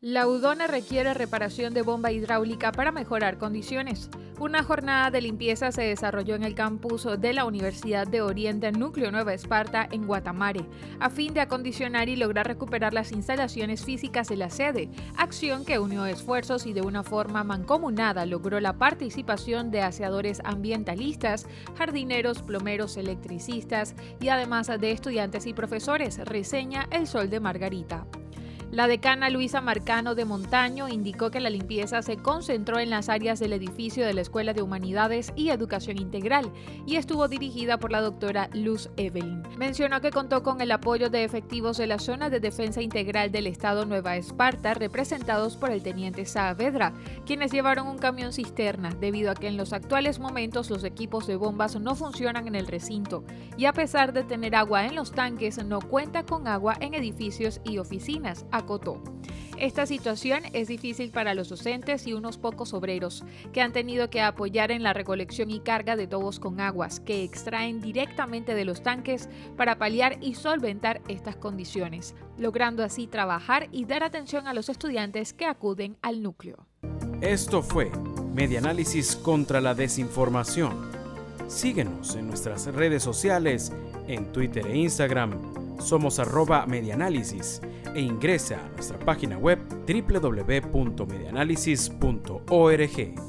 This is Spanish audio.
La Udona requiere reparación de bomba hidráulica para mejorar condiciones. Una jornada de limpieza se desarrolló en el campus de la Universidad de Oriente Núcleo Nueva Esparta en Guatamare, a fin de acondicionar y lograr recuperar las instalaciones físicas de la sede, acción que unió esfuerzos y de una forma mancomunada logró la participación de aseadores ambientalistas, jardineros, plomeros, electricistas y además de estudiantes y profesores, reseña El Sol de Margarita. La decana Luisa Marcano de Montaño indicó que la limpieza se concentró en las áreas del edificio de la Escuela de Humanidades y Educación Integral y estuvo dirigida por la doctora Luz Evelyn. Mencionó que contó con el apoyo de efectivos de la Zona de Defensa Integral del Estado Nueva Esparta, representados por el teniente Saavedra, quienes llevaron un camión cisterna, debido a que en los actuales momentos los equipos de bombas no funcionan en el recinto y a pesar de tener agua en los tanques, no cuenta con agua en edificios y oficinas Esta situación es difícil para los docentes y unos pocos obreros que han tenido que apoyar en la recolección y carga de tobos con aguas que extraen directamente de los tanques para paliar y solventar estas condiciones, logrando así trabajar y dar atención a los estudiantes que acuden al núcleo. Esto fue Medianálisis contra la Desinformación. Síguenos en nuestras redes sociales, en Twitter e Instagram somos arroba medianálisis e ingresa a nuestra página web www.medianálisis.org.